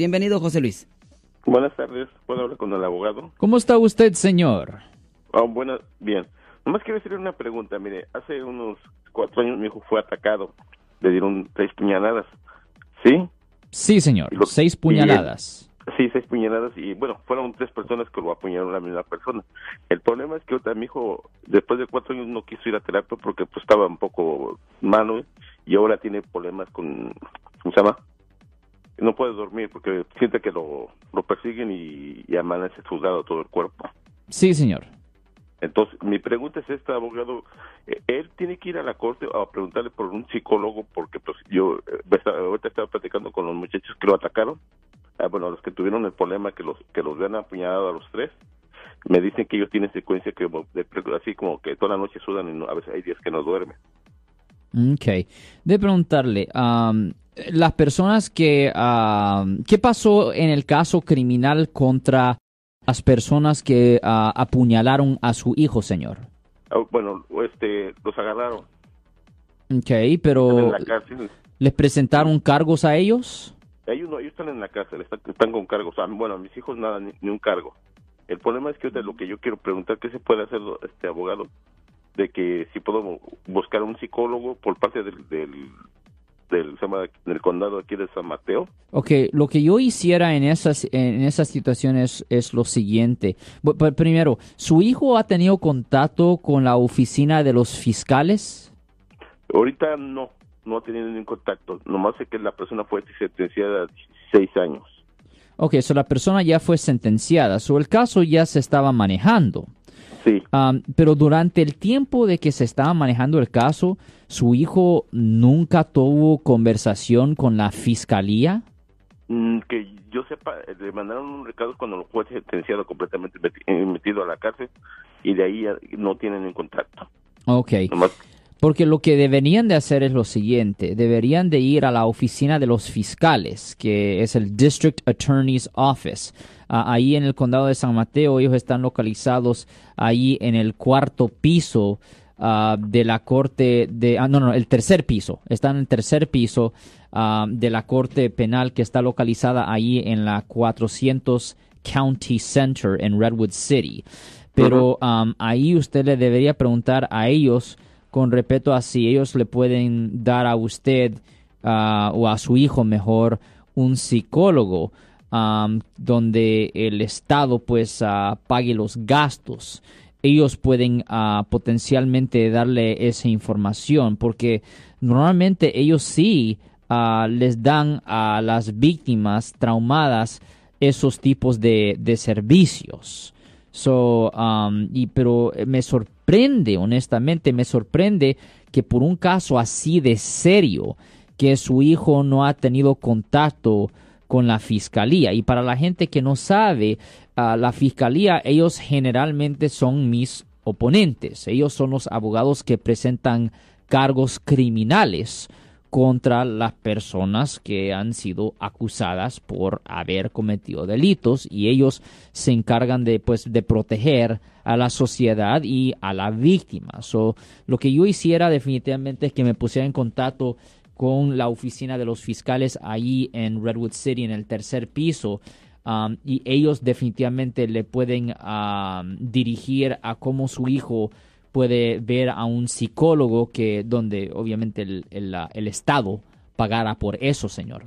Bienvenido, José Luis. Buenas tardes, ¿puedo hablar con el abogado? ¿Cómo está usted, señor? Oh, bueno, bien. Nomás quiero hacerle una pregunta. Mire, hace unos cuatro años mi hijo fue atacado. Le dieron seis puñaladas. ¿Sí? Sí, señor. seis puñaladas. sí, seis puñaladas. Y bueno, fueron tres personas que lo apuñalaron la misma persona. El problema es que ahorita mi hijo, después de cuatro años, no quiso ir a terapia porque pues estaba un poco malo y ahora tiene problemas con, ¿cómo se llama? No puede dormir porque siente que lo, lo persiguen y, y amanece juzgado todo el cuerpo. Sí, señor. Entonces, mi pregunta es esta, abogado, eh, él tiene que ir a la corte a preguntarle por un psicólogo porque pues yo eh, ahorita estaba platicando con los muchachos que lo atacaron, ah, bueno, los que tuvieron el problema que los que los habían apuñalado a los tres, me dicen que ellos tienen secuencia que así como que toda la noche sudan y a veces hay días que no duermen. Ok. De preguntarle, las personas que... ¿Qué pasó en el caso criminal contra las personas que ah, apuñalaron a su hijo, señor? Ah, bueno, este, los agarraron. Ok, pero ¿les presentaron cargos a ellos? Ellos, no, ellos están en la cárcel, están, con cargos. bueno, a mis hijos nada, ni, un cargo. El problema es que lo que yo quiero preguntar, ¿qué se puede hacer este abogado? De que si puedo buscar un psicólogo por parte del del, del condado aquí de San Mateo. Ok, lo que yo hiciera en esas, en esas situaciones es lo siguiente. Primero, ¿su hijo ha tenido contacto con la oficina de los fiscales? Ahorita no, no ha tenido ningún contacto. Nomás sé que la persona fue sentenciada a 16 años. Ok, so la persona ya fue sentenciada, so el caso ya se estaba manejando. Sí. pero durante el tiempo de que se estaba manejando el caso, ¿su hijo nunca tuvo conversación con la fiscalía? Mm, que yo sepa, le mandaron un recado cuando lo fue sentenciado completamente eh, metido a la cárcel y de ahí no tienen en contacto. Ok. Porque lo que deberían de hacer es lo siguiente, deberían de ir a la oficina de los fiscales, que es el District Attorney's Office ahí en el condado de San Mateo. Ellos están localizados ahí en el cuarto piso ah, de la corte de... Ah, no, no, el tercer piso. Están en el tercer piso ah, de la corte penal que está localizada ahí en la 400 County Center en Redwood City. Pero ahí usted le debería preguntar a ellos con respeto a si ellos le pueden dar a usted o a su hijo mejor un psicólogo donde el Estado pues uh, pague los gastos. Ellos pueden uh, potencialmente darle esa información porque normalmente ellos sí les dan a las víctimas traumadas esos tipos de, de servicios. So, y, pero me sorprende, honestamente, me sorprende que por un caso así de serio, que su hijo no ha tenido contacto con la fiscalía. Y para la gente que no sabe, la fiscalía, ellos generalmente son mis oponentes. Ellos son los abogados que presentan cargos criminales contra las personas que han sido acusadas por haber cometido delitos y ellos se encargan de pues de proteger a la sociedad y a la víctima. So, lo que yo hiciera definitivamente es que me pusiera en contacto con la oficina de los fiscales ahí en Redwood City, en el tercer piso. Um, y ellos definitivamente le pueden um, dirigir a cómo su hijo puede ver a un psicólogo que donde obviamente el, el, Estado pagará por eso, señor.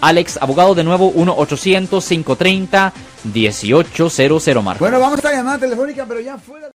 Alex Abogado de nuevo 1-800-530-1800 Marco. Bueno, vamos a esta llamada telefónica, pero ya fuera.